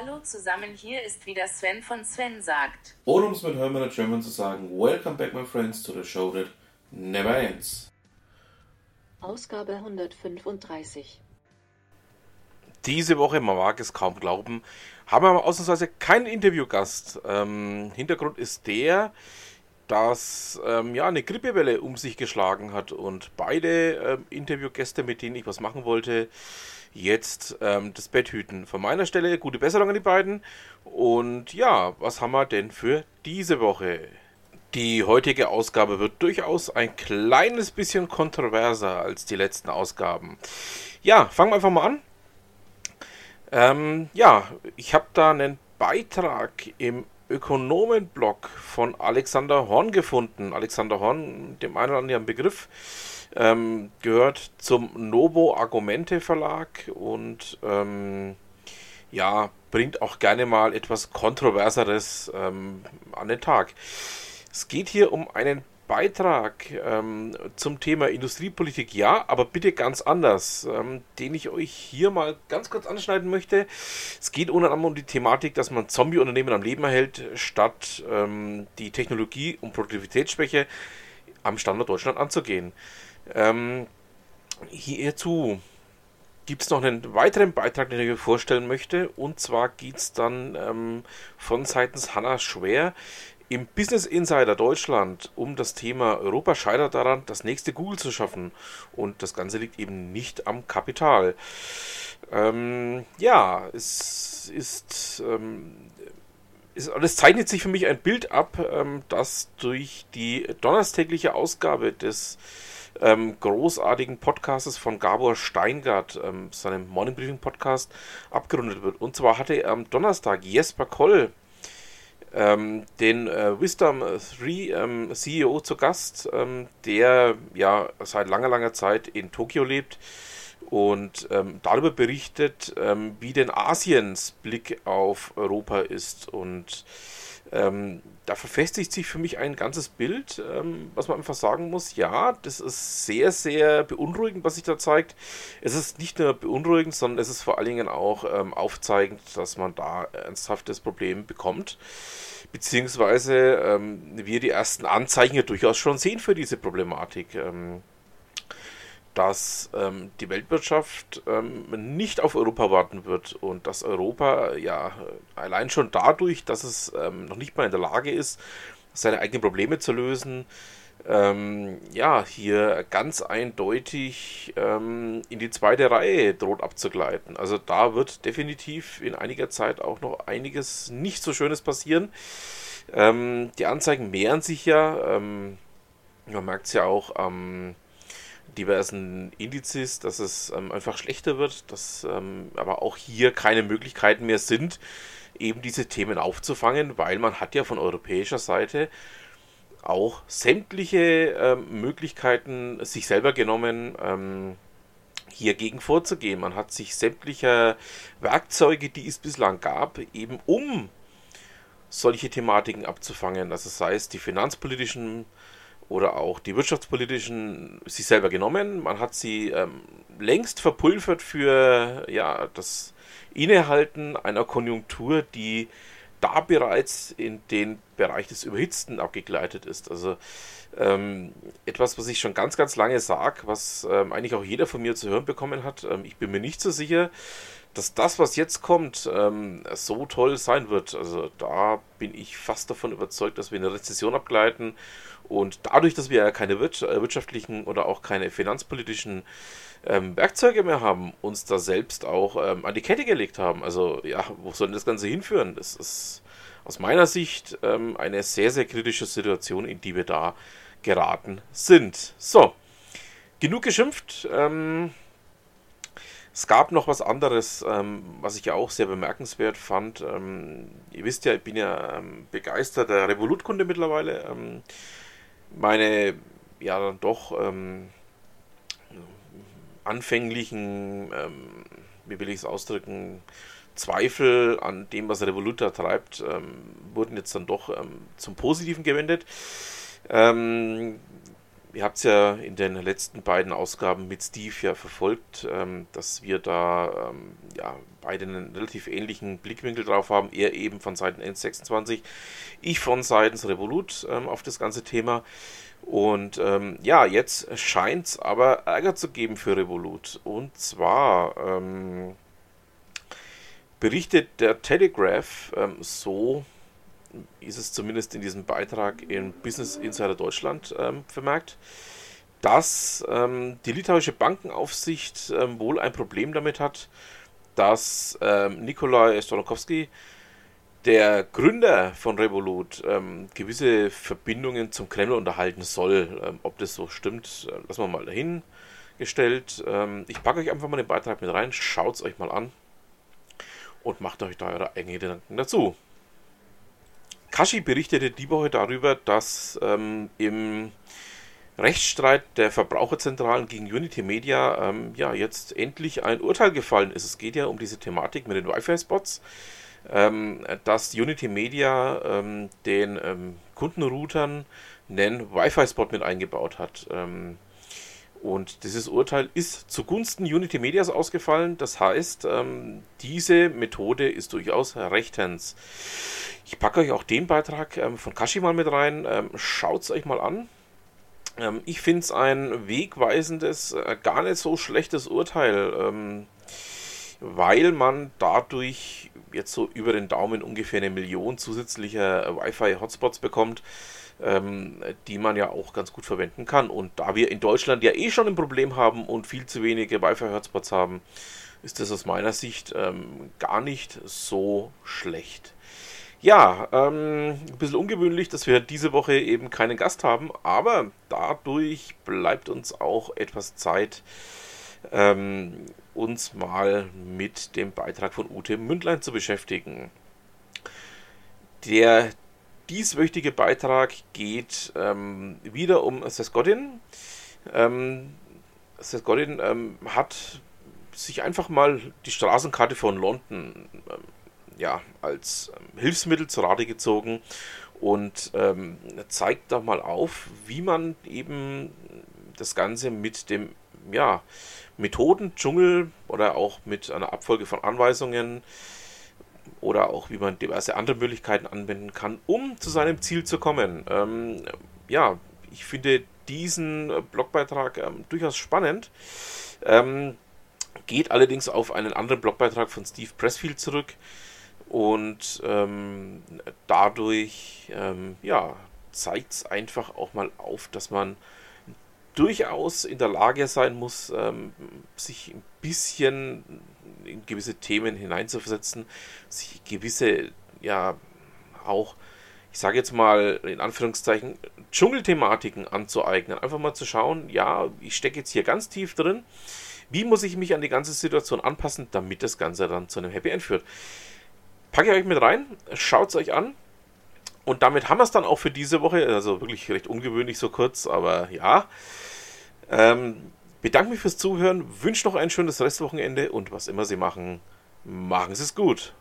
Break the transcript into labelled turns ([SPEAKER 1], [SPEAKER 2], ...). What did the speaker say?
[SPEAKER 1] Hallo zusammen, hier ist wieder Sven von Sven sagt.
[SPEAKER 2] Oder um es mit Hermann und German zu sagen, Welcome back my friends to the show that never ends.
[SPEAKER 3] Ausgabe 135.
[SPEAKER 4] Diese Woche, man mag es kaum glauben, haben wir ausnahmsweise keinen Interviewgast. Ähm, Hintergrund ist der, dass ähm, ja, eine Grippewelle um sich geschlagen hat und beide ähm, Interviewgäste, mit denen ich was machen wollte, jetzt ähm, das Bett hüten. Von meiner Stelle gute Besserung an die beiden. Und ja, was haben wir denn für diese Woche? Die heutige Ausgabe wird durchaus ein kleines bisschen kontroverser als die letzten Ausgaben. Ja, fangen wir einfach mal an. Ähm, ja, ich habe da einen Beitrag im Ökonomenblog von Alexander Horn gefunden. Alexander Horn, dem einen oder anderen Begriff, ähm, gehört zum Novo Argumente Verlag und ähm, ja, bringt auch gerne mal etwas Kontroverseres ähm, an den Tag. Es geht hier um einen Beitrag ähm, zum Thema Industriepolitik, ja, aber bitte ganz anders, ähm, den ich euch hier mal ganz kurz anschneiden möchte. Es geht unter anderem um die Thematik, dass man Zombie-Unternehmen am Leben erhält, statt ähm, die Technologie- und Produktivitätsschwäche am Standort Deutschland anzugehen. Ähm, hierzu gibt es noch einen weiteren Beitrag, den ich euch vorstellen möchte. Und zwar geht es dann ähm, von seitens Hanna Schwer im Business Insider Deutschland um das Thema Europa scheitert daran, das nächste Google zu schaffen. Und das Ganze liegt eben nicht am Kapital. Ähm, ja, es ist, ähm, es, es zeichnet sich für mich ein Bild ab, ähm, das durch die donnerstägliche Ausgabe des ähm, großartigen Podcastes von Gabor Steingart, ähm, seinem Morning Briefing Podcast, abgerundet wird. Und zwar hatte er am Donnerstag Jesper Koll ähm, den äh, Wisdom 3 ähm, CEO zu Gast, ähm, der ja seit langer, langer Zeit in Tokio lebt und ähm, darüber berichtet, ähm, wie denn Asiens Blick auf Europa ist. Und ähm, da verfestigt sich für mich ein ganzes Bild, was man einfach sagen muss. Ja, das ist sehr, sehr beunruhigend, was sich da zeigt. Es ist nicht nur beunruhigend, sondern es ist vor allen Dingen auch aufzeigend, dass man da ernsthaftes Problem bekommt beziehungsweise ähm, wir die ersten Anzeichen ja durchaus schon sehen für diese Problematik. Dass ähm, die Weltwirtschaft ähm, nicht auf Europa warten wird und dass Europa ja allein schon dadurch, dass es ähm, noch nicht mal in der Lage ist, seine eigenen Probleme zu lösen, ähm, ja, hier ganz eindeutig ähm, in die zweite Reihe droht abzugleiten. Also da wird definitiv in einiger Zeit auch noch einiges nicht so Schönes passieren. Ähm, die Anzeigen mehren sich ja. Man merkt es ja auch am diversen Indizes, dass es ähm, einfach schlechter wird, dass ähm, aber auch hier keine Möglichkeiten mehr sind, eben diese Themen aufzufangen, weil man hat ja von europäischer Seite auch sämtliche ähm, Möglichkeiten sich selber genommen, ähm, hier gegen vorzugehen. Man hat sich sämtlicher Werkzeuge, die es bislang gab, eben um solche Thematiken abzufangen. Also sei es die finanzpolitischen oder auch die wirtschaftspolitischen, sich selber genommen. Man hat sie ähm, längst verpulvert für ja, das Innehalten einer Konjunktur, die da bereits in den Bereich des Überhitzten abgegleitet ist. Also ähm, etwas, was ich schon ganz, ganz lange sage, was ähm, eigentlich auch jeder von mir zu hören bekommen hat. Ähm, ich bin mir nicht so sicher, dass das, was jetzt kommt, ähm, so toll sein wird. Also da bin ich fast davon überzeugt, dass wir in eine Rezession abgleiten und dadurch, dass wir ja keine äh, wirtschaftlichen oder auch keine finanzpolitischen ähm, Werkzeuge mehr haben, uns da selbst auch ähm, an die Kette gelegt haben. Also ja, wo soll denn das Ganze hinführen? Das ist aus meiner Sicht ähm, eine sehr, sehr kritische Situation, in die wir da geraten sind. So, genug geschimpft. Ähm, es gab noch was anderes, ähm, was ich ja auch sehr bemerkenswert fand. Ähm, ihr wisst ja, ich bin ja ähm, begeisterter Revolutkunde mittlerweile. Ähm, meine, ja, dann doch ähm, anfänglichen, ähm, wie will ich es ausdrücken, Zweifel an dem, was Revolut da treibt, wurden jetzt dann doch zum Positiven gewendet. Ihr habt es ja in den letzten beiden Ausgaben mit Steve ja verfolgt, ähm, dass wir da ähm, ja, beide einen relativ ähnlichen Blickwinkel drauf haben. Er eben von Seiten N26, ich von Seiten Revolut ähm, auf das ganze Thema. Und ähm, ja, jetzt scheint es aber Ärger zu geben für Revolut. Und zwar ähm, berichtet der Telegraph ähm, so, ist es zumindest in diesem Beitrag in Business Insider Deutschland ähm, vermerkt, dass ähm, die litauische Bankenaufsicht ähm, wohl ein Problem damit hat, dass ähm, Nikolai Stolokowski, der Gründer von Revolut, ähm, gewisse Verbindungen zum Kreml unterhalten soll. Ähm, ob das so stimmt, äh, lassen wir mal dahingestellt. Ähm, ich packe euch einfach mal den Beitrag mit rein, schaut es euch mal an und macht euch da eure eigenen Gedanken dazu. Kashi berichtete die Woche darüber, dass ähm, im Rechtsstreit der Verbraucherzentralen gegen Unity Media ähm, ja jetzt endlich ein Urteil gefallen ist. Es geht ja um diese Thematik mit den Wi-Fi-Spots, ähm, dass Unity Media ähm, den ähm, Kundenroutern einen Wi-Fi-Spot mit eingebaut hat. Und dieses Urteil ist zugunsten Unity Medias ausgefallen. Das heißt, ähm, diese Methode ist durchaus rechtens. Ich packe euch auch den Beitrag ähm, von Kashi mal mit rein. Ähm, Schaut es euch mal an. Ähm, ich finde es ein wegweisendes, äh, gar nicht so schlechtes Urteil, ähm, weil man dadurch jetzt so über den Daumen ungefähr eine Million zusätzlicher Wi-Fi-Hotspots bekommt ähm, die man ja auch ganz gut verwenden kann. Und da wir in Deutschland ja eh schon ein Problem haben und viel zu wenige Wi-Fi-Hotspots haben, ist das aus meiner Sicht ähm, gar nicht so schlecht. Ja, ähm, ein bisschen ungewöhnlich, dass wir diese Woche eben keinen Gast haben, aber dadurch bleibt uns auch etwas Zeit, ähm, uns mal mit dem Beitrag von Ute Mündlein zu beschäftigen. Der dieswöchige Beitrag geht ähm, wieder um Seth Godin. Ähm, Seth Godin ähm, hat sich einfach mal die Straßenkarte von London ähm, ja, als ähm, Hilfsmittel zu Rate gezogen und ähm, zeigt da mal auf, wie man eben das Ganze mit dem ja, Methodendschungel oder auch mit einer Abfolge von Anweisungen oder auch wie man diverse andere Möglichkeiten anwenden kann, um zu seinem Ziel zu kommen. Ähm, ja, ich finde diesen Blogbeitrag ähm, durchaus spannend. Ähm, geht allerdings auf einen anderen Blogbeitrag von Steve Pressfield zurück und ähm, dadurch ähm, ja, zeigt es einfach auch mal auf, dass man durchaus in der Lage sein muss, ähm, sich ein bisschen in gewisse Themen hineinzuversetzen, sich gewisse, ja, auch, ich sage jetzt mal in Anführungszeichen, Dschungelthematiken anzueignen. Einfach mal zu schauen, ja, ich stecke jetzt hier ganz tief drin. Wie muss ich mich an die ganze Situation anpassen, damit das Ganze dann zu einem Happy End führt? Packe ich euch mit rein, schaut es euch an. Und damit haben wir es dann auch für diese Woche. Also wirklich recht ungewöhnlich so kurz, aber ja. Ähm, bedanke mich fürs Zuhören, wünsche noch ein schönes Restwochenende und was immer Sie machen, machen Sie es gut.